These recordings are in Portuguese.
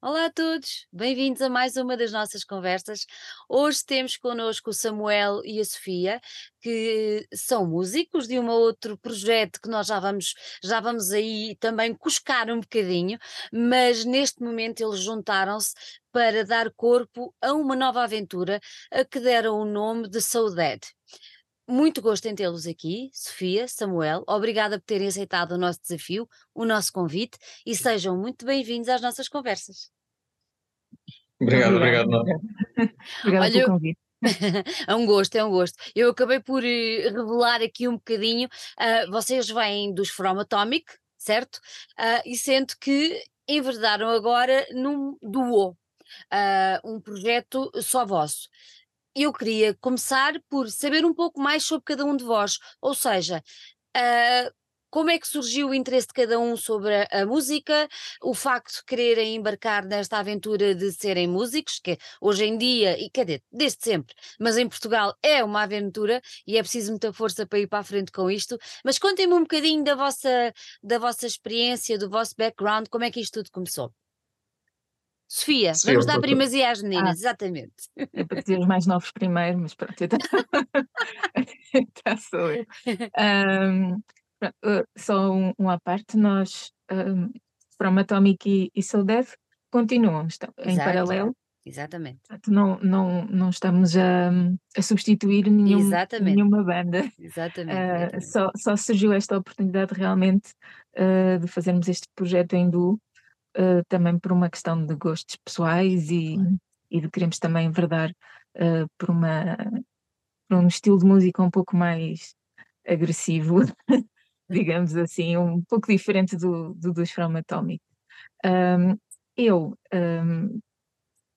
Olá a todos, bem-vindos a mais uma das nossas conversas. Hoje temos connosco o Samuel e a Sofia, que são músicos de um outro projeto que nós já vamos, já vamos aí também cuscar um bocadinho, mas neste momento eles juntaram-se para dar corpo a uma nova aventura a que deram o nome de Saudade. Muito gosto em tê-los aqui, Sofia, Samuel. Obrigada por terem aceitado o nosso desafio, o nosso convite e sejam muito bem-vindos às nossas conversas. Obrigado, Obrigada. obrigado. Obrigada Olha, pelo convite. é um gosto, é um gosto. Eu acabei por eh, revelar aqui um bocadinho. ah, vocês vêm dos From Atomic, certo? Ah, e sendo que enverdaram agora num duo, um projeto só vosso. Eu queria começar por saber um pouco mais sobre cada um de vós, ou seja, ah, como é que surgiu o interesse de cada um sobre a, a música, o facto de quererem embarcar nesta aventura de serem músicos, que hoje em dia, e quer dizer, desde sempre, mas em Portugal é uma aventura e é preciso muita força para ir para a frente com isto. Mas contem-me um bocadinho da vossa, da vossa experiência, do vosso background, como é que isto tudo começou. Sofia, Sofia, vamos dar primazia às Ah. meninas, exatamente. É para dizer os mais novos primeiro, mas pronto, então, então sou eu. Pronto, eh, só um, um à parte, nós, um, From Atomic e, e Soul Death, continuam, estão em Exato. paralelo, Exatamente, portanto, não, não, não estamos a, a substituir nenhum, Exatamente. nenhuma banda. exatamente. Ah, exatamente. só, só surgiu esta oportunidade realmente ah, de fazermos este projeto em duo, ah, também por uma questão de gostos pessoais e, e de queremos também enverdar ah, por, uma, por um estilo de música um pouco mais agressivo, digamos assim, um pouco diferente do, do dos From Atomic. Ahm, eu, ahm,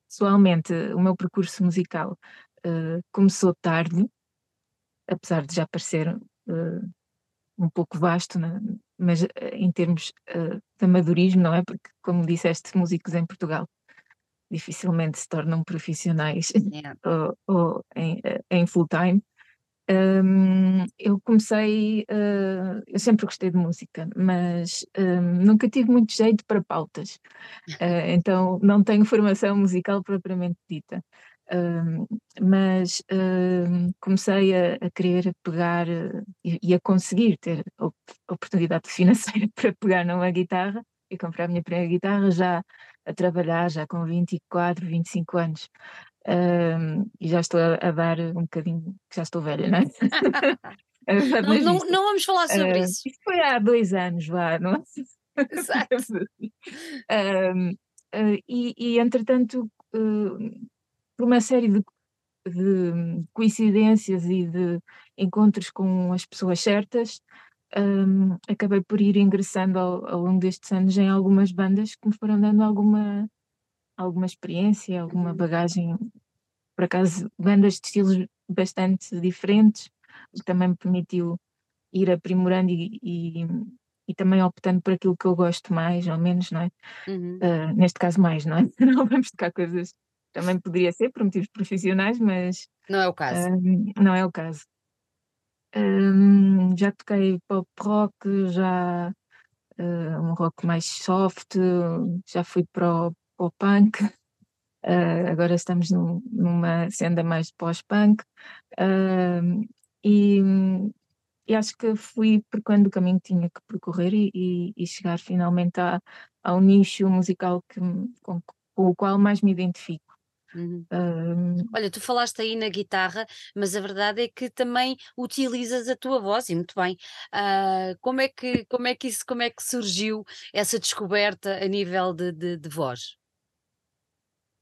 pessoalmente, o meu percurso musical ah, começou tarde, apesar de já parecer ah, um pouco vasto, né? mas eh, em termos eh, de amadorismo, não é? Porque, como disseste, músicos em Portugal dificilmente se tornam profissionais Yeah. ou, ou em, eh, em full time. Hum, eu comecei, eh, eu sempre gostei de música, mas hum, nunca tive muito jeito para pautas, Eh, então não tenho formação musical propriamente dita. Hum, mas hum, comecei a, a querer pegar eh, e, e a conseguir ter op- oportunidade financeira para pegar numa guitarra e comprar a minha primeira guitarra já a trabalhar, já com 24, 25 anos. Hum, e já estou a, a dar um bocadinho, já estou velha, não é? Não, não, não vamos falar sobre eh, isso. Isto foi há dois anos, vá, não é? Exato. Um, uh, e, e, entretanto, uh, por uma série de, de coincidências e de encontros com as pessoas certas, um, acabei por ir ingressando ao, ao longo destes anos em algumas bandas que me foram dando alguma, alguma experiência, alguma Uhum. bagagem, por acaso, bandas de estilos bastante diferentes, o que também me permitiu ir aprimorando e, e, e também optando por aquilo que eu gosto mais, ou menos, não é? Uhum. Uh, neste caso mais, não é? Não vamos tocar coisas, também poderia ser por motivos profissionais, mas Não é o caso. um, não é o caso. Um, já toquei pop rock, já uh, um rock mais soft, já fui para o, para o punk, uh, agora estamos num- numa senda mais de pós-punk, um, e, e acho que fui percorrendo o caminho que tinha que percorrer e, e- e chegar finalmente a, ao nicho musical que, com, com o qual mais me identifico. Uhum. Um, Olha, tu falaste aí na guitarra, mas a verdade é que também utilizas a tua voz e muito bem. Ah, como é que, como é que isso, como é que surgiu essa descoberta a nível de, de, de voz?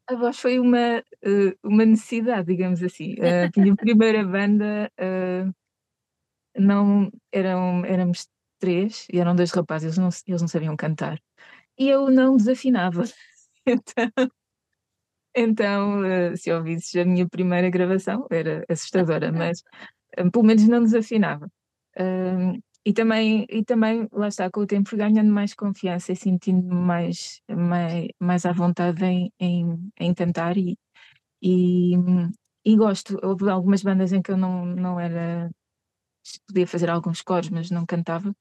a voz foi uma, eh, uma necessidade, digamos assim. A minha primeira banda eh, não eram, éramos três e eram dois rapazes, eles não, eles não sabiam cantar. E eu não desafinava. Então, então eh, se ouvisses a minha primeira gravação, era assustadora, mas eh, pelo menos não desafinava. E também, e também, lá está, com o tempo ganhando mais confiança e sentindo-me mais, mais, mais à vontade em, em, em cantar e, e, e gosto. Houve algumas bandas em que eu não, não era, podia fazer alguns coros, mas não cantava,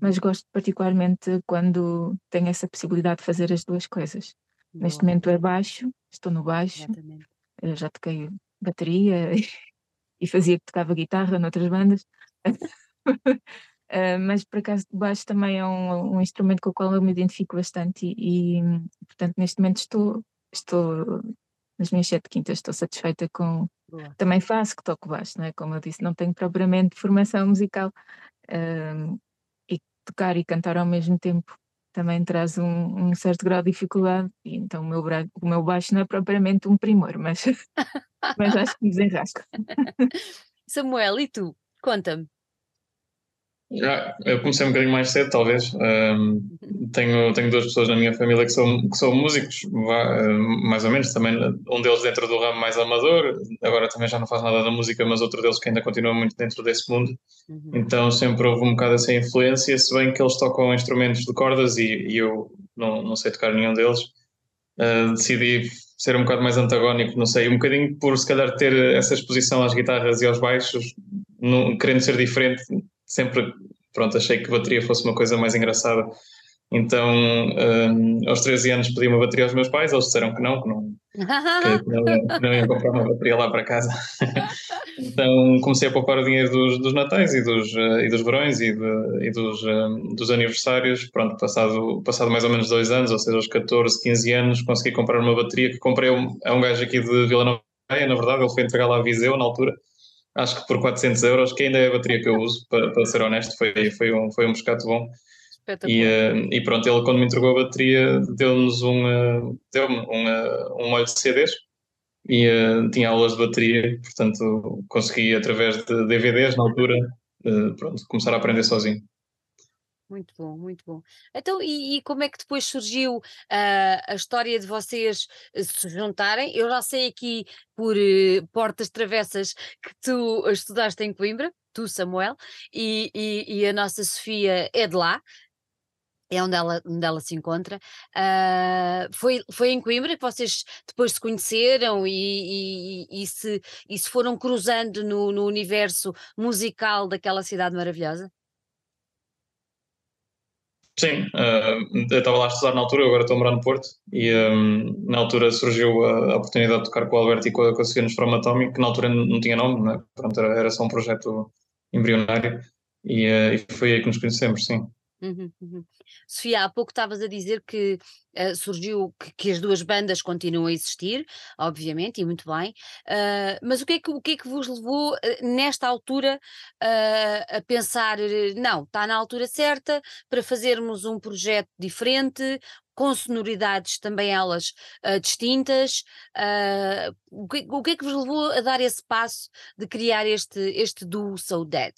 mas gosto particularmente quando tenho essa possibilidade de fazer as duas coisas. Neste momento é baixo, estou no baixo, exatamente. eh, já toquei bateria e fazia que tocava guitarra noutras bandas. Eh, mas por acaso baixo também é um, um instrumento com o qual eu me identifico bastante e, e, portanto neste momento estou, estou nas minhas sete quintas, estou satisfeita com. Boa. Também faço que toco baixo, não é? Como eu disse, não tenho propriamente formação musical ehm, e tocar e cantar ao mesmo tempo também traz um, um certo grau de dificuldade e então o meu, o meu baixo não é propriamente um primor, mas, mas acho que me desenrasco. Samuel, e tu? Conta-me. Eu comecei um bocadinho mais cedo, talvez. Um, tenho, tenho duas pessoas na minha família que são, que são músicos, mais ou menos. Também um deles dentro do ramo mais amador, agora também já não faz nada da música, mas outro deles que ainda continua muito dentro desse mundo. Uhum. Então sempre houve um bocado essa influência, se bem que eles tocam instrumentos de cordas e, e eu não, não sei tocar nenhum deles. Uh, decidi ser um bocado mais antagónico, não sei, um bocadinho por se calhar ter essa exposição às guitarras e aos baixos, não, querendo ser diferente, sempre pronto, achei que bateria fosse uma coisa mais engraçada. Então, um, aos 13 anos pedi uma bateria aos meus pais, eles disseram que não, que não, que não, que não iam comprar uma bateria lá para casa. então comecei a poupar o dinheiro dos, dos natais e dos, uh, e dos verões e, de, e dos, um, dos aniversários. Pronto, passado, passado mais ou menos dois anos, ou seja, aos 14, 15 anos, consegui comprar uma bateria que comprei a um, a um gajo aqui de Vila Nova, na verdade, ele foi entregar lá a Viseu na altura acho que por 400 euros, que ainda é a bateria que eu uso, para, para ser honesto, foi, foi, um, foi um moscato bom. E, uh, e, pronto, ele quando me entregou a bateria deu-nos um, uh, deu-me um, uh, um molho de CDs e tinha aulas de bateria, portanto consegui através de DVDs na altura pronto, começar a aprender sozinho. Muito bom, muito bom. Então, e, e como é que depois surgiu uh, a história de vocês se juntarem? Eu já sei aqui por uh, portas travessas que tu estudaste em Coimbra, tu, Samuel, e, e, e a nossa Sofia é de lá, é onde ela, onde ela se encontra. Uh, foi, foi em Coimbra que vocês depois se conheceram e, e, e se, e se foram cruzando no, no universo musical daquela cidade maravilhosa? Sim, uh, eu estava lá a estudar na altura, agora estou a morar no Porto e um, na altura surgiu a, a, oportunidade de tocar com o Alberto e com a, com a Sofia nos Atomic, que na altura não, tinha nome, né? Pronto, era, era, só um projeto embrionário e, uh, e foi aí que nos conhecemos, sim. Uhum, uhum. Sofia, há pouco estavas a dizer que uh, surgiu que, que, as duas bandas continuam a existir, obviamente, e muito bem, uh, mas o que, é que, o que é que vos levou uh, nesta altura a pensar, não, está na altura certa para fazermos um projeto diferente, com sonoridades também elas distintas, o que, o, que, é que vos levou a dar esse passo de criar este, este duo So Dead?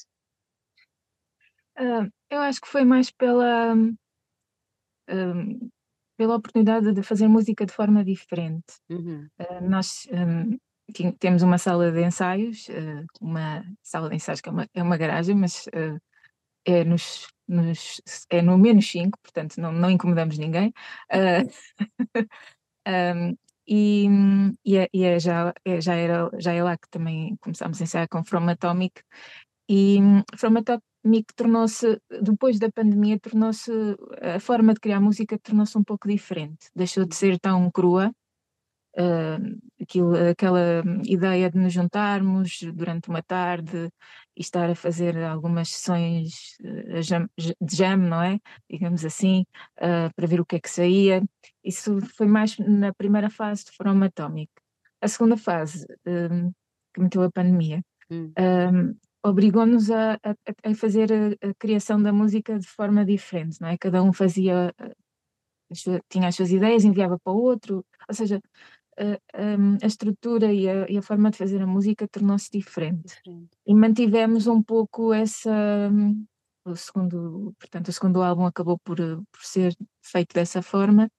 Uh, eu acho que foi mais pela, um, pela oportunidade de fazer música de forma diferente. Uhum. Uh, nós um, temos uma sala de ensaios, uh, uma sala de ensaios que é uma, é uma garagem, mas é, nos, nos, é no menos 5, portanto não, não incomodamos ninguém. um, e, e, é, e é já, é, já, era, já é lá que também começámos a ensaiar com From Atomic. E From Atomic Mick tornou-se, depois da pandemia, tornou-se, a forma de criar música tornou-se um pouco diferente, deixou de ser tão crua, uh, aquilo, aquela ideia de nos juntarmos durante uma tarde e estar a fazer algumas sessões uh, jam, de jam, não é? Digamos assim, uh, para ver o que é que saía. Isso foi mais na primeira fase de From Atomic. A segunda fase, que meteu a pandemia, hum obrigou-nos a, a, a, fazer a, a, criação da música de forma diferente, não é? Cada um fazia, tinha as suas ideias, enviava para o outro, ou seja, a, estrutura e, e a, forma de fazer a música tornou-se diferente. diferente. E mantivemos um pouco essa, o segundo, portanto, o segundo álbum acabou por, por ser feito dessa forma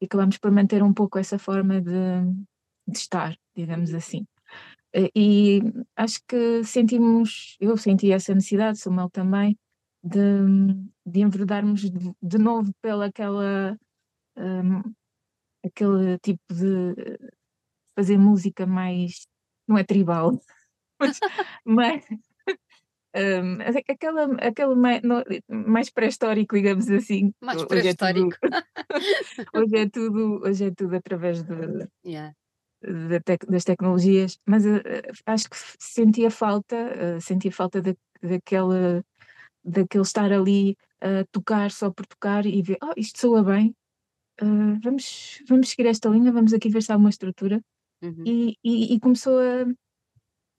e acabamos por manter um pouco essa forma de, de estar, digamos assim. Eh, e acho que sentimos, eu senti essa necessidade, Samuel também, de, de enverdarmos de, de novo pela aquela um, aquele tipo de fazer música mais não é tribal mas, mas, Um, aquela, aquela mais, mais pré-histórico, digamos assim. Mais pré-histórico. Hoje, é tudo, hoje é tudo através de, yeah. De tec, das tecnologias, mas uh, acho que sentia falta, uh, sentia falta daquela, daquele estar ali a tocar só por tocar e ver, oh, isto soa bem, vamos, vamos seguir esta linha, vamos aqui ver se há uma estrutura. Uhum. E, e, e começou a,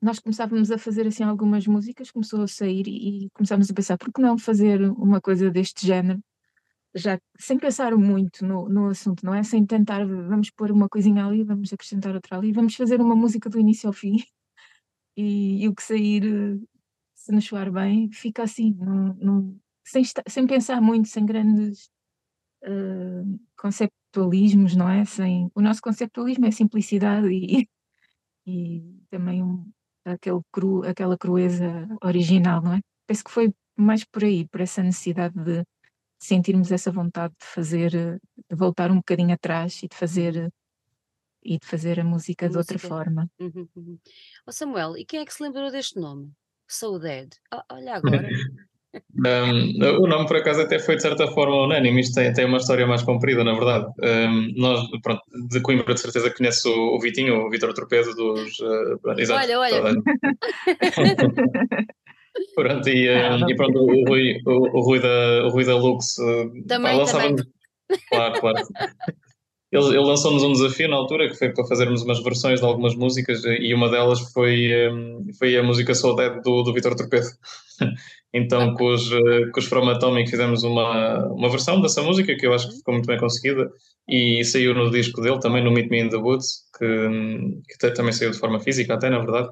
nós começávamos a fazer assim algumas músicas, começou a sair e, e começámos a pensar, por que não fazer uma coisa deste género? Já sem pensar muito no, no assunto, não é? Sem tentar, vamos pôr uma coisinha ali, vamos acrescentar outra ali, vamos fazer uma música do início ao fim e, e o que sair, se nos soar bem, fica assim, não, sem, sem pensar muito, sem grandes uh, conceptualismos, não é? Sem, o nosso conceptualismo é simplicidade e, e também um, aquele cru, aquela crueza original, não é? Penso que foi mais por aí, por essa necessidade de sentirmos essa vontade de fazer, de voltar um bocadinho atrás e de fazer e de fazer a música, a de outra forma. Uhum, uhum. Oh Samuel, e quem é que se lembrou deste nome? So Dead. Oh, olha agora. Um, o nome, por acaso, até foi de certa forma unânime. Isto tem, tem uma história mais comprida, na verdade. Um, nós, pronto, de Coimbra, de certeza conhece o, o Vitinho, o Vitor Torpedo dos. Uh, olha, olha. pronto, e, um, e, pronto, o Rui, o, o Rui, da, o Rui da Lux. Uh, também. Claro, claro. Ele, ele lançou-nos um desafio na altura que foi para fazermos umas versões de algumas músicas e uma delas foi, foi a música Soul Dead do, do Vitor Torpedo. Então, com os, com os From Atomic fizemos uma, uma versão dessa música que eu acho que ficou muito bem conseguida e saiu no disco dele também, no Meet Me in the Woods, que, que também saiu de forma física, até na verdade.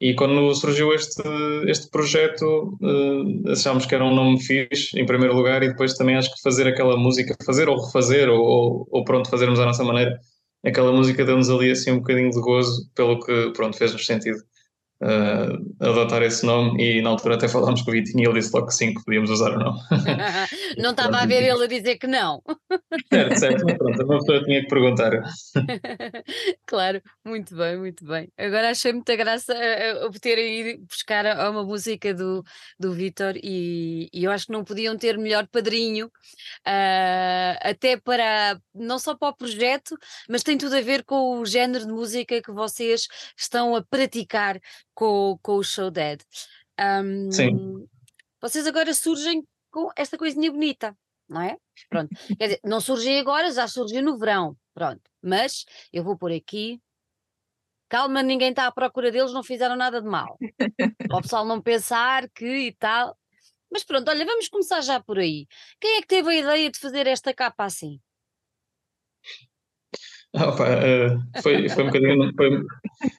E quando surgiu este, este projeto, uh, achámos que era um nome fixe, em primeiro lugar, e depois também acho que fazer aquela música, fazer ou refazer, ou, ou, pronto, fazermos à nossa maneira, aquela música deu-nos ali assim um bocadinho de gozo, pelo que, pronto, fez-nos sentido uh, adotar esse nome e na altura até falámos com o Vitinho e ele disse logo que sim, que podíamos usar o nome. não estava a ver ele a dizer que não. Certo, certo, mas pronto, uma pessoa tinha que perguntar. claro, muito bem, muito bem. Agora achei muita graça uh, ter ido buscar a, uma música do, do Vitor e, e, eu acho que não podiam ter melhor padrinho, uh, até para, não só para o projeto, mas tem tudo a ver com o género de música que vocês estão a praticar com, com o Show Dead. Um, Sim. Vocês agora surgem com esta coisinha bonita, não é? Pronto. Quer dizer, não surgem agora, já surgiu no verão. Pronto. Mas eu vou por aqui. Calma, ninguém está à procura deles, não fizeram nada de mal. Para o pessoal não pensar que e tal. Mas pronto, olha, vamos começar já por aí. Quem é que teve a ideia de fazer esta capa assim? Opa, uh, foi, foi um bocadinho, foi,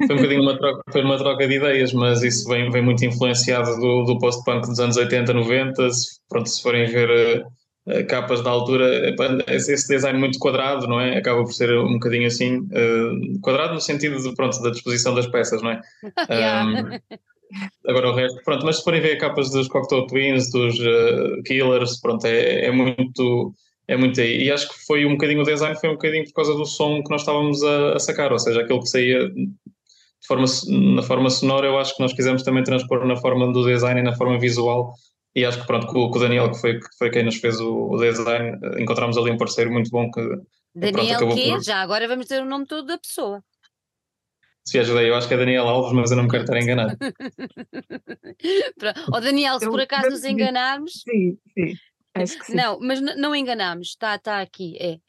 foi um bocadinho uma, troca, foi uma troca de ideias, mas isso vem, vem muito influenciado do, do post-punk dos anos 80, 90. Se, pronto, se forem ver uh, capas da altura, esse design muito quadrado, não é? Acaba por ser um bocadinho assim, uh, quadrado no sentido de, pronto, da disposição das peças, não é? Um, agora o resto, pronto, mas se forem ver capas dos Cocteau Twins, dos Killers, pronto, é, é muito é muito aí. E acho que foi um bocadinho o design, foi um bocadinho por causa do som que nós estávamos a, a sacar, ou seja, aquilo que saía de forma, na forma sonora, eu acho que nós quisemos também transpor na forma do design e na forma visual. E acho que pronto, com, com o Daniel, que foi, que foi quem nos fez o, o design, encontramos ali um parceiro muito bom que. Daniel pronto, quê? Por... Já agora vamos ter o nome todo da pessoa. Se ajudei, eu acho que é Daniel Alves, mas eu não me quero estar enganado. Ó oh, Daniel, se por acaso nos enganarmos. Sim, sim. Acho que sim. Não, mas não enganamos, está tá aqui, é.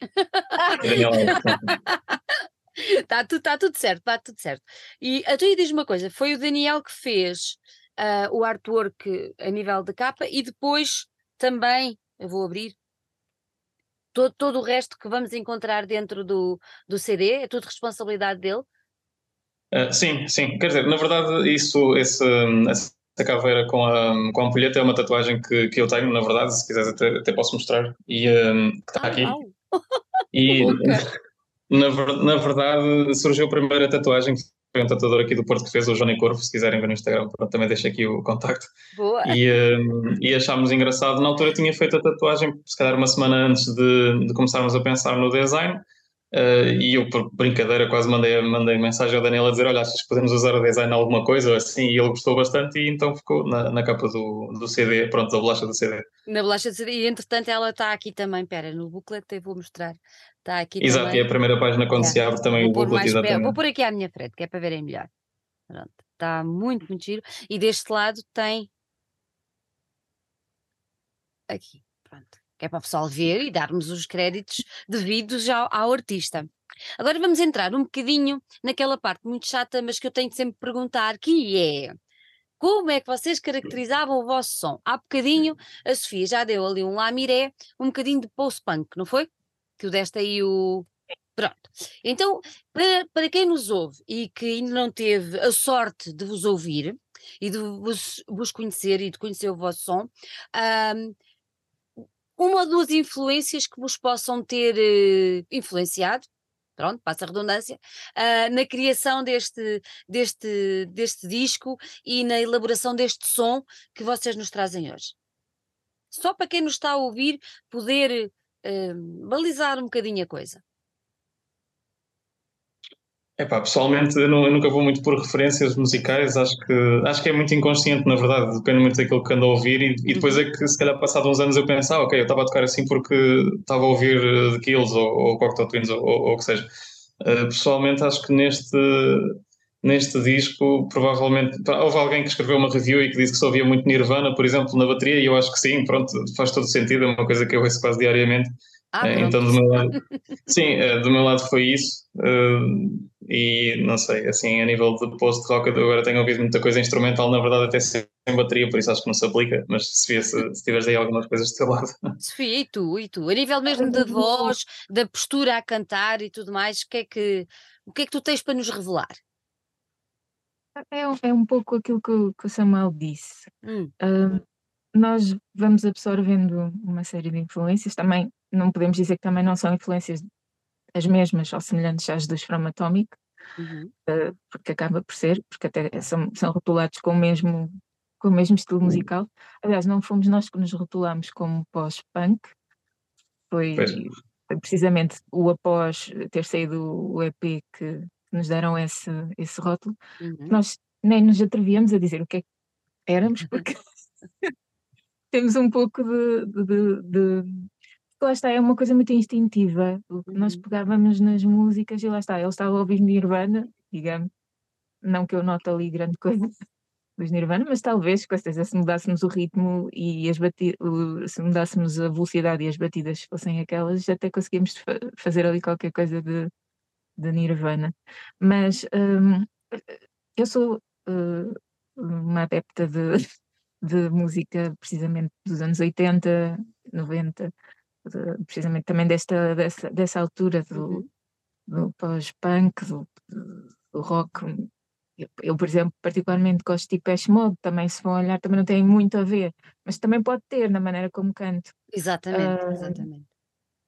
Está tudo, tá tudo certo, está tudo certo. E a tua diz uma coisa: foi o Daniel que fez uh, o artwork a nível de capa e depois também, eu vou abrir, todo, todo o resto que vamos encontrar dentro do, do CD, é tudo responsabilidade dele? Uh, sim, sim. Quer dizer, na verdade, isso, esse, esse esta caveira com a, com a ampulheta é uma tatuagem que, que eu tenho, na verdade, se quiseres até, até posso mostrar, e um, que está aqui. E na, na verdade surgiu a primeira tatuagem que foi um tatuador aqui do Porto que fez, o Johnny Corvo, se quiserem ver no Instagram, pronto, também deixo aqui o contacto. Boa. E, um, e achámos engraçado, na altura tinha feito a tatuagem, se calhar uma semana antes de, de começarmos a pensar no design, Uh, e eu, por brincadeira, quase mandei, mandei mensagem ao Daniel a dizer: Olha, achas que podemos usar o design em alguma coisa? Assim, e ele gostou bastante, e então ficou na, na capa do, do CD, pronto, da bolacha do CD. Na bolacha do CD, e entretanto ela está aqui também. Espera, no booklet eu vou mostrar. Está aqui Exato, também. e a primeira página quando se abre também vou o booklet. Exatamente. Vou pôr aqui à minha frente, que é para verem melhor. Pronto, está muito, muito giro. E deste lado tem. Aqui, que é para o pessoal ver e darmos os créditos devidos ao, ao artista. Agora vamos entrar um bocadinho naquela parte muito chata, mas que eu tenho de sempre perguntar, que é como é que vocês caracterizavam o vosso som? Há bocadinho a Sofia já deu ali um lamiré, um bocadinho de post-punk, não foi? Que o deste aí o... Pronto. Então, para, para quem nos ouve e que ainda não teve a sorte de vos ouvir e de vos, vos conhecer e de conhecer o vosso som, um, uma ou duas influências que vos possam ter uh, influenciado, pronto, passa a redundância, uh, na criação deste, deste, deste disco e na elaboração deste som que vocês nos trazem hoje. Só para quem nos está a ouvir poder uh, balizar um bocadinho a coisa. Epá, pessoalmente eu, não, eu, nunca vou muito por referências musicais, acho que, acho que é muito inconsciente, na verdade, depende muito daquilo que ando a ouvir e, e depois é que se calhar passado uns anos eu penso, ah, ok, eu estava a tocar assim porque estava a ouvir The Kills ou, ou Cocteau Twins ou, ou o que seja. Uh, pessoalmente acho que neste, neste disco provavelmente, houve alguém que escreveu uma review e que disse que só havia muito Nirvana, por exemplo, na bateria e eu acho que sim, pronto, faz todo sentido, é uma coisa que eu ouço quase diariamente. Ah, uh, então do meu lado, sim, uh, do meu lado foi isso e não sei, assim, a nível de post-rock, agora tenho ouvido muita coisa instrumental, na verdade, até sem bateria, por isso acho que não se aplica. Mas se, se, se tiveres aí algumas coisas do teu lado. Sofia, e tu? E tu? A nível mesmo da voz, da postura a cantar e tudo mais, o que é que, o que, é que tu tens para nos revelar? É, é um pouco aquilo que, o, que o Samuel disse. Hum. Uh, nós vamos absorvendo uma série de influências, também não podemos dizer que também não são influências as mesmas ou semelhantes às dos From Atomic, uhum. uh, porque acaba por ser, porque até são, são rotulados com o mesmo com o mesmo estilo musical. Aliás, não fomos nós que nos rotulamos como pós-punk, foi, foi, precisamente o após ter saído o EP que, que nos deram esse, esse rótulo. Uhum. Nós nem nos atrevíamos a dizer o que é que éramos, porque temos um pouco de, de, de, lá está, é uma coisa muito instintiva. Nós uhum. pegávamos nas músicas e lá está, ele estava a ouvir Nirvana, digamos, não que eu note ali grande coisa dos Nirvana, mas talvez, com certeza, se mudássemos o ritmo e as batidas, se mudássemos a velocidade e as batidas fossem aquelas, até conseguíamos fa fazer ali qualquer coisa de, de Nirvana. Mas um, eu sou uh, uma adepta de, de música precisamente dos anos 80, 90, precisamente também desta, dessa, dessa altura do, uhum. do pós-punk, do, do, rock. Eu, eu, por exemplo, particularmente gosto de Depeche Mode, também se for olhar, também não tem muito a ver, mas também pode ter na maneira como canto. Exatamente, uh, exatamente.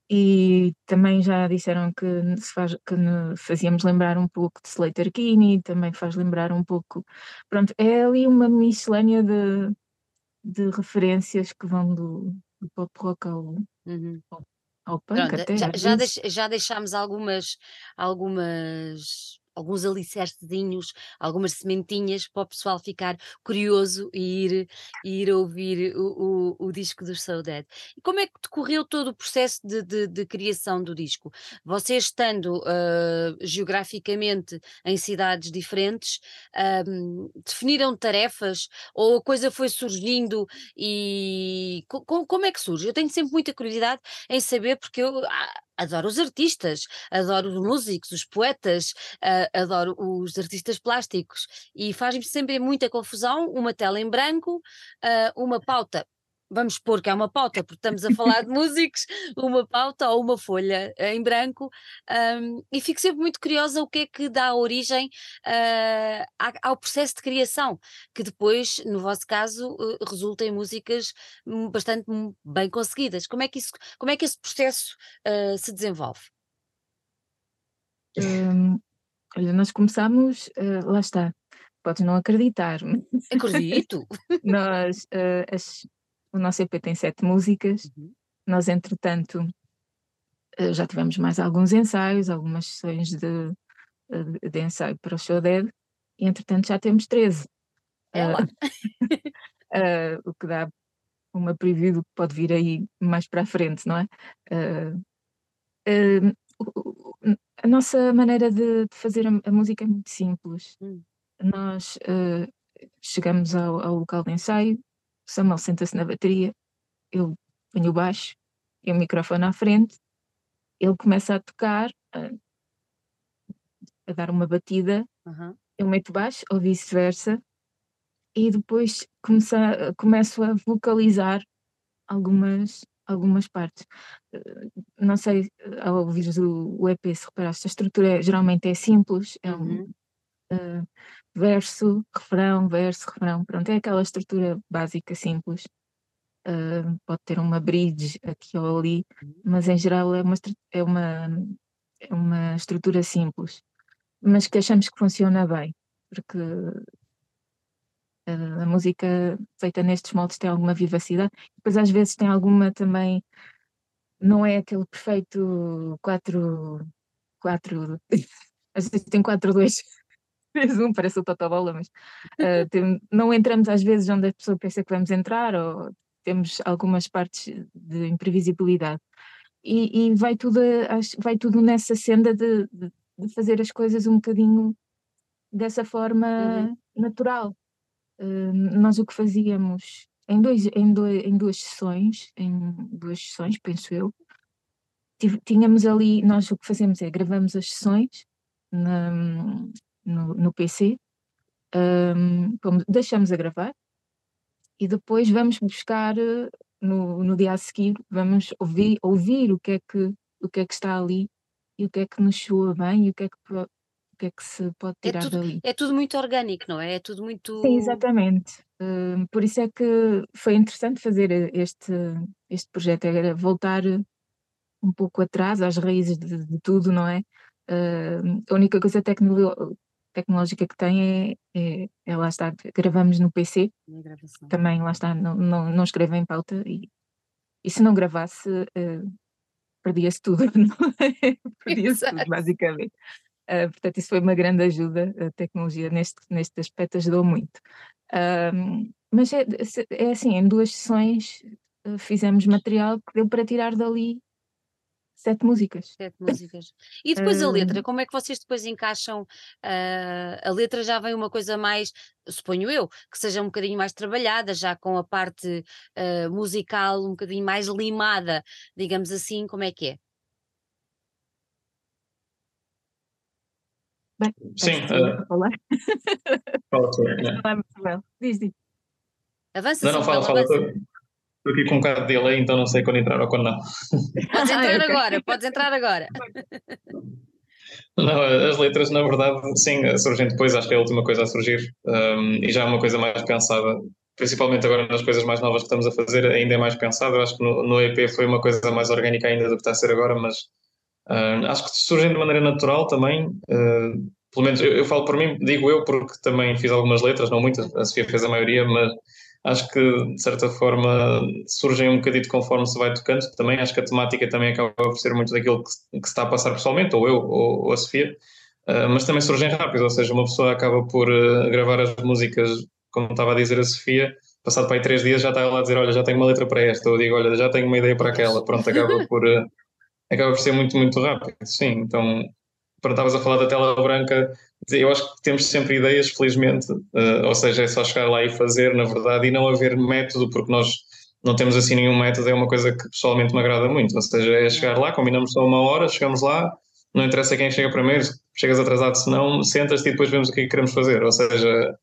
E também já disseram que, faz, que fazíamos lembrar um pouco de Slater Kinney, também faz lembrar um pouco. Pronto, é ali uma miscelânea de, de referências que vão do pop rock ao, uhum. ao, ao punk Pronto, até. Já, já, deix, já deixámos algumas, algumas alguns alicercezinhos, algumas sementinhas para o pessoal ficar curioso e ir, ir ouvir o, o, o disco dos Saudade. E como é que decorreu todo o processo de, de, de criação do disco? Vocês estando uh, geograficamente em cidades diferentes, uh, definiram tarefas ou a coisa foi surgindo e co como é que surge? Eu tenho sempre muita curiosidade em saber porque eu ah, adoro os artistas, adoro os músicos, os poetas, uh, adoro os artistas plásticos. E faz-me sempre muita confusão uma tela em branco, uh, uma pauta vamos supor que é uma pauta, porque estamos a falar de músicos, uma pauta ou uma folha em branco, um, e fico sempre muito curiosa o que é que dá origem uh, ao processo de criação, que depois, no vosso caso, uh, resulta em músicas bastante bem conseguidas. Como é que, isso, como é que esse processo uh, se desenvolve? Um, olha, nós começamos, lá está, podes não acreditar. Acredito! nós, as, o nosso EP tem sete músicas. Uhum. Nós, entretanto, uh, já tivemos mais alguns ensaios, algumas sessões de, de, de ensaio para o show Dead, e entretanto já temos 13. É lá. o que dá uma preview do que pode vir aí mais para a frente, não é? a nossa maneira de, de fazer a, a, música é muito simples. Hum. Nós chegamos ao, ao local de ensaio, Samuel senta-se na bateria, eu ponho o baixo e o microfone à frente, ele começa a tocar, a, a dar uma batida, uhum. eu meto baixo ou vice-versa, e depois começa, começo a vocalizar algumas, algumas partes. Não sei, ao ouvir o, o EP, se reparaste, a estrutura geralmente é simples, é um uhum. uh, verso, refrão, verso, refrão, pronto, é aquela estrutura básica, simples. Uh, pode ter uma bridge aqui ou ali, mas em geral é uma, é uma, é uma estrutura simples, mas que achamos que funciona bem, porque uh, a música feita nestes moldes tem alguma vivacidade, depois às vezes tem alguma também, não é aquele perfeito 4, 4, às vezes tem 4, 2 fez um, parece o Totobola, mas uh, tem, não entramos às vezes onde a pessoa pensa que vamos entrar, ou temos algumas partes de imprevisibilidade. E, e vai, tudo, vai tudo nessa senda de, de, de, fazer as coisas um bocadinho dessa forma uhum. natural. Uh, nós o que fazíamos em, dois, em, dois, em duas sessões, em duas sessões, penso eu, tínhamos ali, nós o que fazemos é gravamos as sessões na, no, no PC, um, deixamos a gravar e depois vamos buscar eh, no, no dia a seguir, vamos ouvir, ouvir o, que é que, o que é que está ali e o que é que nos soa bem e o que é que, o que, é que se pode é tirar é tudo, dali. É tudo muito orgânico, não é? É tudo muito. Sim, exatamente. Uh, por isso é que foi interessante fazer este, este projeto, era voltar um pouco atrás, às raízes de, de tudo, não é? Uh, a única coisa tecno tecnológica que tem é, é, é lá está, gravamos no PC, também lá está, não, não, não escrevo em pauta e, e se não gravasse uh, perdia-se tudo, é? perdia-se tudo, basicamente. Uh, portanto, isso foi uma grande ajuda, a tecnologia neste, neste aspecto ajudou muito. Uh, mas é, é assim, em duas sessões uh, fizemos material que deu para tirar dali sete músicas. Sete músicas. E depois a letra, como é que vocês depois encaixam? Uh, a letra já vem uma coisa mais, suponho eu, que seja um bocadinho mais trabalhada, já com a parte uh, musical um bocadinho mais limada, digamos assim, como é que é? Bem, Sim, uh, falar. Fala, é. Diz, diz. Avança, não, não, fala, fala. Estou aqui com um bocado de delay, então não sei quando entrar ou quando não. Podes entrar ah, agora, podes entrar agora. Não, as letras, na verdade, sim, surgem depois, acho que é a última coisa a surgir um, e já é uma coisa mais pensada, principalmente agora nas coisas mais novas que estamos a fazer, ainda é mais pensada. Acho que no, no EP foi uma coisa mais orgânica ainda do que está a ser agora, mas uh, acho que surgem de maneira natural também. Uh, pelo menos eu, eu, falo por mim, digo eu, porque também fiz algumas letras, não muitas, a Sofia fez a maioria, mas acho que de certa forma surgem um bocadinho conforme se vai tocando. Também acho que a temática também acaba por ser muito daquilo que, que se está a passar pessoalmente, ou eu, ou, ou a Sofia, uh, mas também surgem rápido, ou seja, uma pessoa acaba por uh, gravar as músicas, como estava a dizer a Sofia, passado para aí três dias já está ela a dizer, olha, já tenho uma letra para esta, ou digo, olha, já tenho uma ideia para aquela, pronto, acaba por, uh, acaba por ser muito, muito rápido, sim, então quando estavas a falar da tela branca, eu acho que temos sempre ideias, felizmente, uh, ou seja, é só chegar lá e fazer, na verdade, e não haver método, porque nós não temos assim nenhum método, é uma coisa que pessoalmente me agrada muito, ou seja, é chegar lá, combinamos só uma hora, chegamos lá, não interessa quem chega primeiro, chegas atrasado, se não, sentas-te e depois vemos o que é que queremos fazer, ou seja,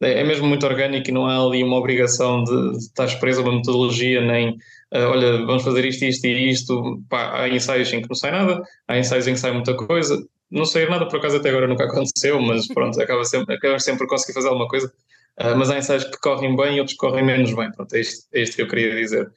é, é mesmo muito orgânico e não há ali uma obrigação de, de estar preso a uma metodologia, nem uh, olha, vamos fazer isto, isto e isto. Pá, há ensaios em que não sai nada, há ensaios em que sai muita coisa não sair nada, por acaso até agora nunca aconteceu, mas pronto, acaba sempre, acaba sempre conseguir fazer alguma coisa. Uh, mas há ensaios que correm bem e outros que correm menos bem. Pronto, é isto, é isto que eu queria dizer.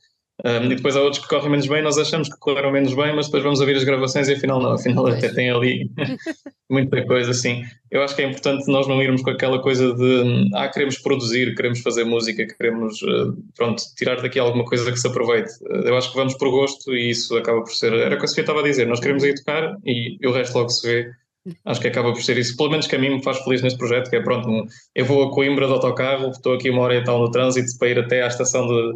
Um, e depois há outros que correm menos bem, nós achamos que correram menos bem, mas depois vamos ouvir as gravações e afinal não, afinal até tem ali, Muita coisa, sim. Eu acho que é importante nós não irmos com aquela coisa de ah, queremos produzir, queremos fazer música, queremos uh, pronto, tirar daqui alguma coisa que se aproveite. Uh, eu acho que vamos por gosto e isso acaba por ser. Era o que a Sofia estava a dizer, nós queremos ir tocar e, e o resto logo se vê. Acho que acaba por ser isso, pelo menos que a mim me faz feliz neste projeto, que é pronto, eu vou a Coimbra de autocarro, estou aqui uma hora e tal no trânsito para ir até à estação de, eh,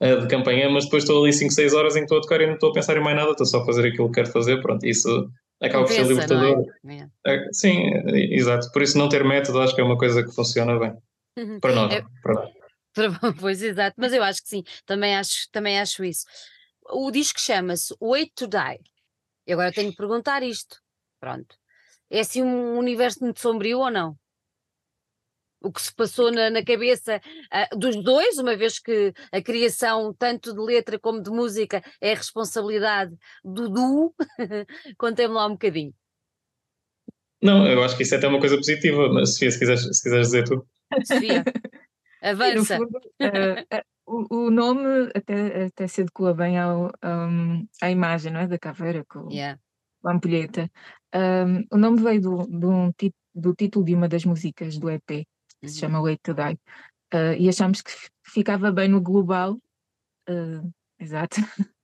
de campanha, mas depois estou ali 5, 6 horas em que estou a tocar e não estou a pensar em mais nada, estou só a fazer aquilo que quero fazer, pronto, isso acaba por ser libertador. É? É, sim, exato. Por isso não ter método acho que é uma coisa que funciona bem. Uhum. Para nós. É, para... Pois exato, mas eu acho que sim, também acho, também acho isso. O disco chama-se Wait to Die. E agora tenho que perguntar isto. Pronto. É assim um universo muito sombrio ou não? O que se passou na, na cabeça uh, dos dois, uma vez que a criação, tanto de letra como de música, é a responsabilidade do duo. Contem-me lá um bocadinho. Não, eu acho que isso é até uma coisa positiva, mas Sofia, se quiseres, se quiseres dizer tu. Sofia, avança. Fundo, uh, uh, o, o, nome até, até se adequa bem ao, um, à imagem não é? da caveira com, yeah. com a ampulheta. Um, o nome veio do, do, do título de uma das músicas do EP, que se chama Wait to Die. Uh, e achamos que ficava bem no global. Uh, exato.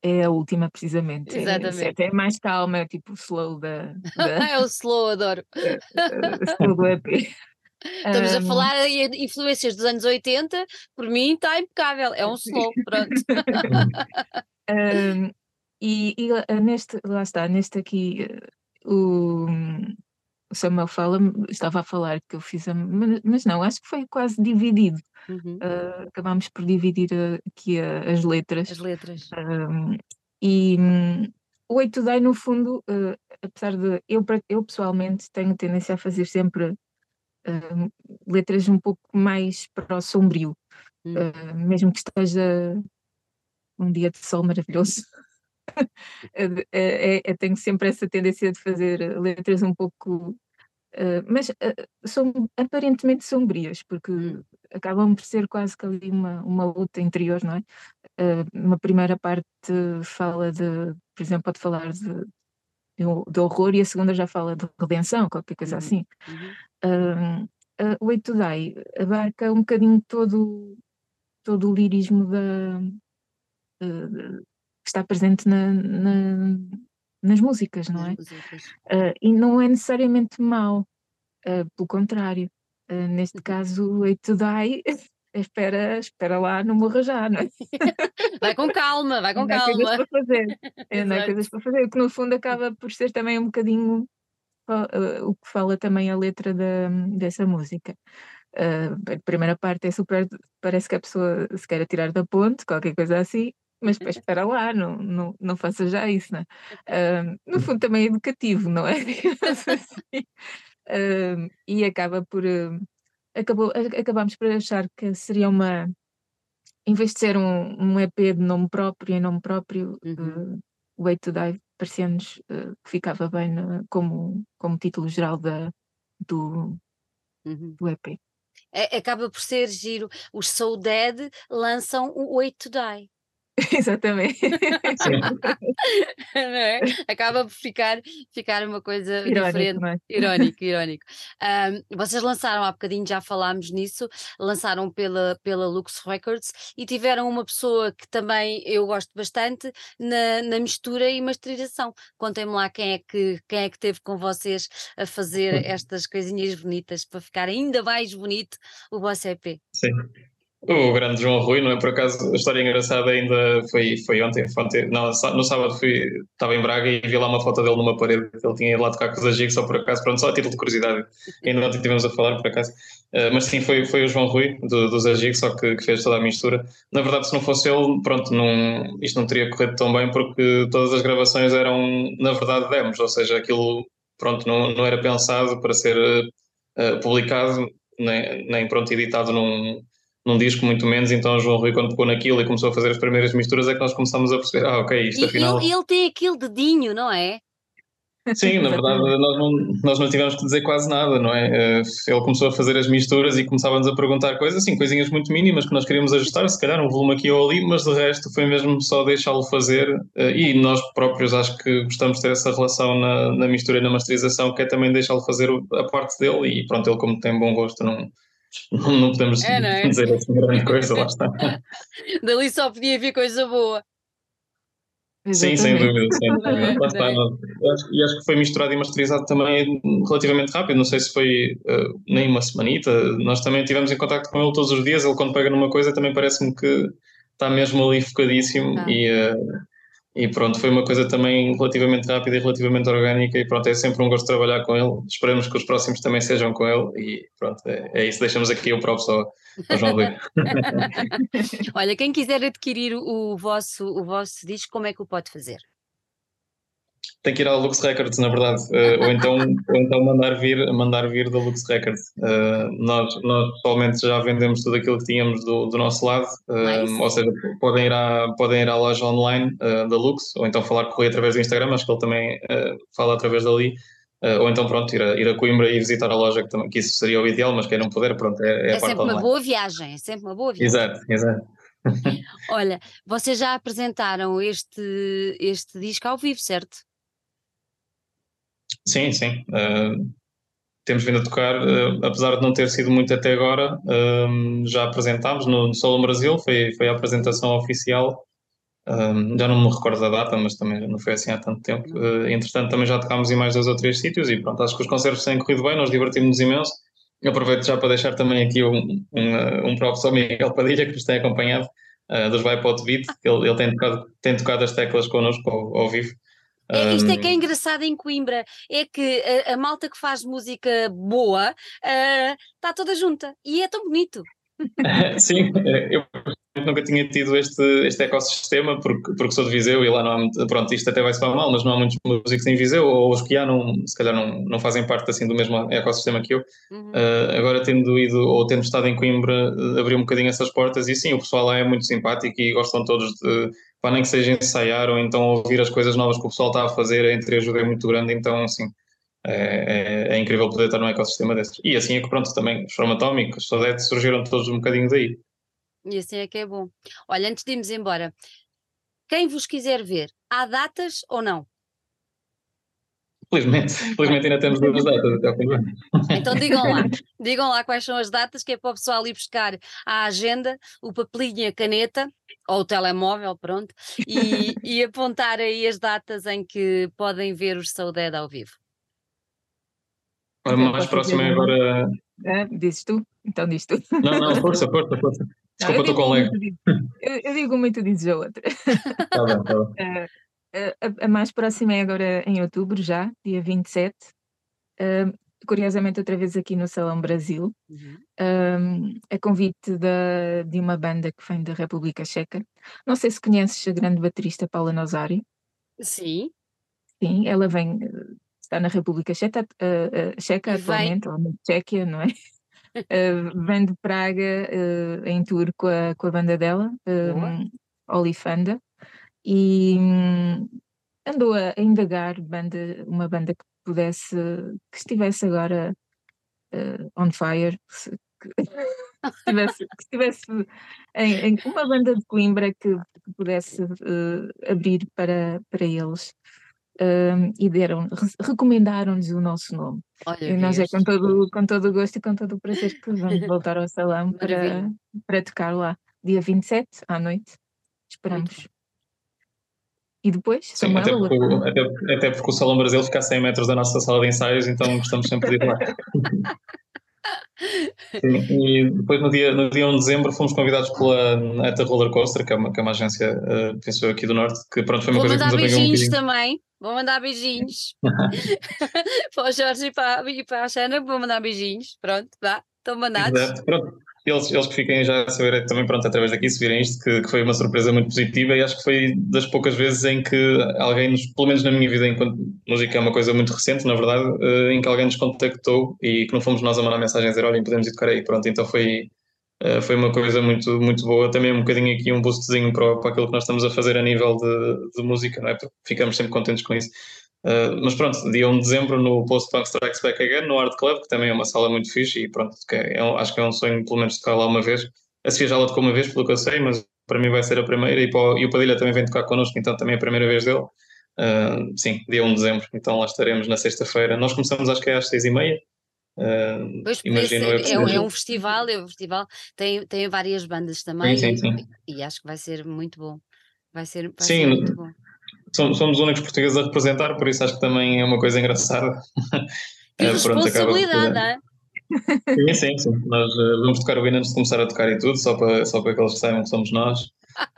É a última, precisamente. É, Exatamente. É, é mais calma, é tipo o slow da. da... é o slow, adoro. É, slow do EP. Estamos um... a falar de influências dos anos 80, por mim está impecável, é um slow, pronto. um, e, e, neste, lá está, neste aqui, o, o Samuel fala, estava a falar que eu fiz, a, mas não, acho que foi quase dividido. Uhum. Uh, acabámos por dividir uh, aqui uh, as letras. As letras. e um, o 8 Day, no fundo, apesar de eu, eu pessoalmente tenho tendência a fazer sempre letras um pouco mais para o sombrio, uhum. mesmo que esteja um dia de sol maravilhoso. é, é, é, tenho sempre essa tendência de fazer letras um pouco, uh, mas uh, são aparentemente sombrias, porque hum. acabam por ser quase que ali uma, uma luta interior, não é? Uh, uma primeira parte fala de, por exemplo, pode falar de, de, horror e a segunda já fala de redenção, qualquer coisa uhum. assim. Uhum. Uh, o Way to Die abarca um bocadinho todo, todo o lirismo da, está presente na, na, nas músicas, não é? Uh, e não é necessariamente mau, uh, pelo contrário. Uh, neste uhum. caso, Hate to Die, espera, espera lá, não morra já, não é? Vai com calma, vai com não calma. Coisas para fazer. não há coisas para fazer, o que no fundo acaba por ser também um bocadinho o que fala também a letra da, dessa música. Uh, a primeira parte é super, parece que a pessoa se quer atirar da ponte, qualquer coisa assim, mas depois espera lá, não, não, não faça já isso, né? Uh, no fundo também é educativo, não é? assim. uh, e acaba por uh, acabou, acabamos por achar que seria uma em vez de ser um, um EP de nome próprio em nome próprio uhum. o Way to Die parecia-nos que ficava bem como, como título geral da, do, uhum. do EP. É, acaba por ser giro. Os Soul Dead lançam o Way to Die. Exatamente. é? Acaba por ficar, ficar uma coisa irónico, diferente. É? Irónico, irónico. Um, vocês lançaram, há bocadinho já falámos nisso, lançaram pela, pela Lux Records e tiveram uma pessoa que também eu gosto bastante na, na mistura e masterização. Contem-me lá quem é, que, quem é que teve com vocês a fazer estas coisinhas bonitas para ficar ainda mais bonito o vosso EP. Sim. O grande João Rui, não é por acaso, a história engraçada ainda foi, foi ontem, foi ontem não, no sábado fui, estava em Braga e vi lá uma foto dele numa parede, ele tinha ido lá tocar com os Agigos, só por acaso, pronto, só a título de curiosidade, ainda ontem estivemos a falar por acaso, uh, mas sim, foi, foi o João Rui, do, dos Agigos, só que, que, fez toda a mistura. Na verdade, se não fosse ele, pronto, não, isto não teria corrido tão bem, porque todas as gravações eram, na verdade, demos, ou seja, aquilo, pronto, não, não era pensado para ser uh, publicado, nem, nem pronto, editado num num disco, muito menos. Então, o João Rui, quando pegou naquilo e começou a fazer as primeiras misturas, é que nós começamos a perceber: ah, ok, isto e afinal. Ele, ele tem aquele dedinho, não é? Sim, na verdade nós não, nós não tivemos que dizer quase nada, não é? Eh, ele começou a fazer as misturas e começava-nos a perguntar coisas, assim, coisinhas muito mínimas que nós queríamos ajustar, se calhar um volume aqui ou ali, mas de resto foi mesmo só deixá-lo fazer eh, e nós próprios acho que gostamos de ter essa relação na, na mistura e na masterização, que é também deixá-lo fazer a parte dele e pronto, ele como tem bom gosto não, não podemos é, não é? dizer assim grande coisa, lá está. Dali só podia vir coisa boa. Sim, sem dúvida, sem dúvida. Lá está, e acho que foi misturado e masterizado também relativamente rápido, não sei se foi uh, nem uma semanita, nós também estivemos em contato com ele todos os dias, ele quando pega numa coisa também parece-me que está mesmo ali focadíssimo ah. e, uh, e pronto, foi uma coisa também relativamente rápida e relativamente orgânica e pronto, é sempre um gosto trabalhar com ele, esperemos que os próximos também sejam com ele e pronto, é, é isso, deixamos aqui o próprio só João Luís. Olha, quem quiser adquirir o vosso, o vosso disco, como é que o pode fazer? Tem que ir ao Lux Records, na verdade, uh, ou, então, ou então mandar vir, mandar vir da Lux Records. Uh, nós, nós pessoalmente já vendemos tudo aquilo que tínhamos do, do nosso lado, uh, ou seja, podem ir, à, podem ir à loja online da Lux, ou então falar com o Rui através do Instagram, acho que ele também fala através dali. ou então, pronto, ir a, ir a Coimbra e visitar a loja, que, também, que isso seria o ideal, mas quem não puder, pronto, é, é, é sempre uma boa viagem, é sempre uma boa viagem. Exato, exato. Olha, vocês já apresentaram este, este disco ao vivo, certo? Sim, sim. Uh, temos vindo a tocar, uh, apesar de não ter sido muito até agora, uh, já apresentámos no, no Solo Brasil, foi, foi a apresentação oficial. já não me recordo da data, mas também não foi assim há tanto tempo. entretanto, também já tocámos em mais dois ou três sítios e pronto, acho que os concertos têm corrido bem, nós divertimos-nos imenso. Aproveito já para deixar também aqui um, um, um próprio Miguel Padilha, que nos tem acompanhado, uh, dos Bipod Beat, ele, ele tem, tocado, tem tocado as teclas connosco ao, ao vivo. É, isto é que é engraçado em Coimbra, é que a, a malta que faz música boa está uh, toda junta e é tão bonito. Sim, eu nunca tinha tido este, este ecossistema porque, porque sou de Viseu e lá não há muito, pronto, isto até vai se falar mal, mas não há muitos músicos em Viseu, ou os que há não, se calhar não, não fazem parte assim do mesmo ecossistema que eu. Uhum. Uh, agora tendo ido ou tendo estado em Coimbra, abriu um bocadinho essas portas e sim, o pessoal lá é muito simpático e gostam todos de para nem que seja ensaiar ou então ouvir as coisas novas que o pessoal está a fazer, a entreajuda é muito grande, então assim, é, é, é, incrível poder estar num ecossistema desses. E assim é que pronto, também os formatómicos, os surgiram todos um bocadinho daí. E assim é que é bom. Olha, antes de irmos embora, quem vos quiser ver, há datas ou não? Felizmente, felizmente ainda temos duas datas até ao fim do ano. Então digam lá, digam lá quais são as datas, que é para o pessoal ir buscar a agenda, o papelinho e a caneta, ou o telemóvel, pronto, e, e apontar aí as datas em que podem ver os Saudade ao vivo. A mais próxima é agora. É, dizes tu? Então diz tu. Não, não, força, força, força. Desculpa, estou colega. Eu, eu digo muito, dizes a outra. Tá bem, tá bem. A, a, mais próxima é agora em outubro, já, dia 27. Uh, curiosamente, outra vez aqui no Salão Brasil, uhum. um, a convite da, de uma banda que vem da República Checa. Não sei se conheces a grande baterista Paula Nosari. Sim. Sim, ela vem, está na República Checa, uh, Checa atualmente, ou na Tchequia, não é? Uh, vem de Praga uh, em tour com a, com a banda dela, um, Olifanda e hum, andou a, indagar banda, uma banda que pudesse, que estivesse agora uh, on fire, que, estivesse, que estivesse em, em, uma banda de Coimbra que, que pudesse uh, abrir para, para eles. Um, e deram, recomendaram-lhes o nosso nome. Olha, e nós é com todo, com todo o gosto e com todo o prazer que vamos voltar ao salão para, para tocar lá, dia 27 à noite. Esperamos. E depois? Sim, até porque, até, até porque, o Salão Brasil fica a 100 metros da nossa sala de ensaios, então gostamos sempre de ir lá. Sim, e depois no dia, no dia 1 de dezembro fomos convidados pela Eta Roller Coaster, que é uma, que é uma agência, uh, penso aqui do Norte, que pronto, foi uma Vou coisa que nos apanhou um beijinhos também, vou mandar beijinhos para o Jorge e para, e para a Xana, vou mandar beijinhos, pronto, vá, estão mandados. Exato, pronto eles, eles que fiquem já a saber também, pronto, através daqui, se virem isto, que, que, foi uma surpresa muito positiva e acho que foi das poucas vezes em que alguém, nos, pelo menos na minha vida, enquanto música é uma coisa muito recente, na verdade, uh, em que alguém nos contactou e que não fomos nós a mandar mensagem a dizer, olhem, podemos ir tocar aí, pronto, então foi, uh, foi uma coisa muito, muito boa, também um bocadinho aqui um boostzinho para, para aquilo que nós estamos a fazer a nível de, de música, não é? Porque ficamos sempre contentes com isso. Uh, mas pronto, dia 1 de dezembro no Post Punk Strikes Back Again, no Art Club, que também é uma sala muito fixe e pronto, que é, é acho que é um sonho pelo menos tocar lá uma vez. A Sofia já lá tocou uma vez, pelo que eu sei, mas para mim vai ser a primeira e, para, e o Padilha também vem tocar connosco, então também é a primeira vez dele. Uh, sim, dia 1 de dezembro, então lá estaremos na sexta-feira. Nós começamos acho que é às seis e meia. Uh, pois, imagino é, é, um, é, um festival, é um festival, tem, tem várias bandas também sim, sim, sim. E, e, acho que vai ser muito bom. Vai ser, vai sim, ser muito bom. Somos, somos os únicos portugueses a representar, por isso acho que também é uma coisa engraçada. Que uh, responsabilidade, não é? Sim, sim, sim. Nós uh, vamos tocar o hino antes de começar a tocar e tudo, só para, só para que eles saibam que somos nós.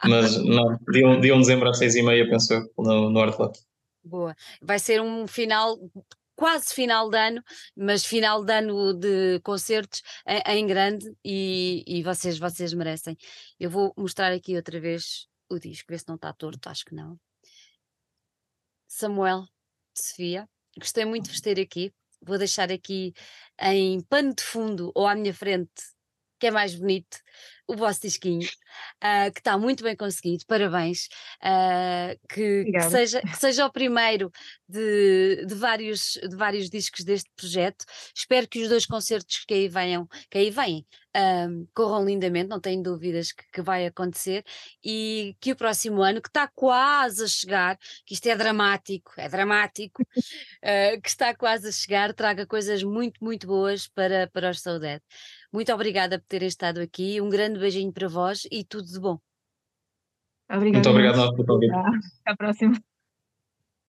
Mas não, dia 1 de dezembro às seis e meia, penso eu, no, no Art Club. Boa. Vai ser um final, quase final de ano, mas final de ano de concertos em, em grande e, e vocês, vocês merecem. Eu vou mostrar aqui outra vez o disco, ver se não está torto, acho que não. Samuel, Sofia, gostei muito de vos ter aqui. Vou deixar aqui em pano de fundo ou à minha frente, que é mais bonito, o vosso disquinho, uh, que está muito bem conseguido, parabéns. Uh, que, que, seja, que seja o primeiro de, de, vários, de vários discos deste projeto. Espero que os dois concertos que aí venham, que aí vêm, um, corram lindamente, não tenho dúvidas que, que, vai acontecer, e que o próximo ano, que está quase a chegar, que isto é dramático, é dramático, uh, que está quase a chegar, traga coisas muito, muito boas para, para os Saudade. Muito obrigada por terem estado aqui, um grande beijinho para vós e tudo de bom. Obrigada. Muito obrigado por Até a próxima.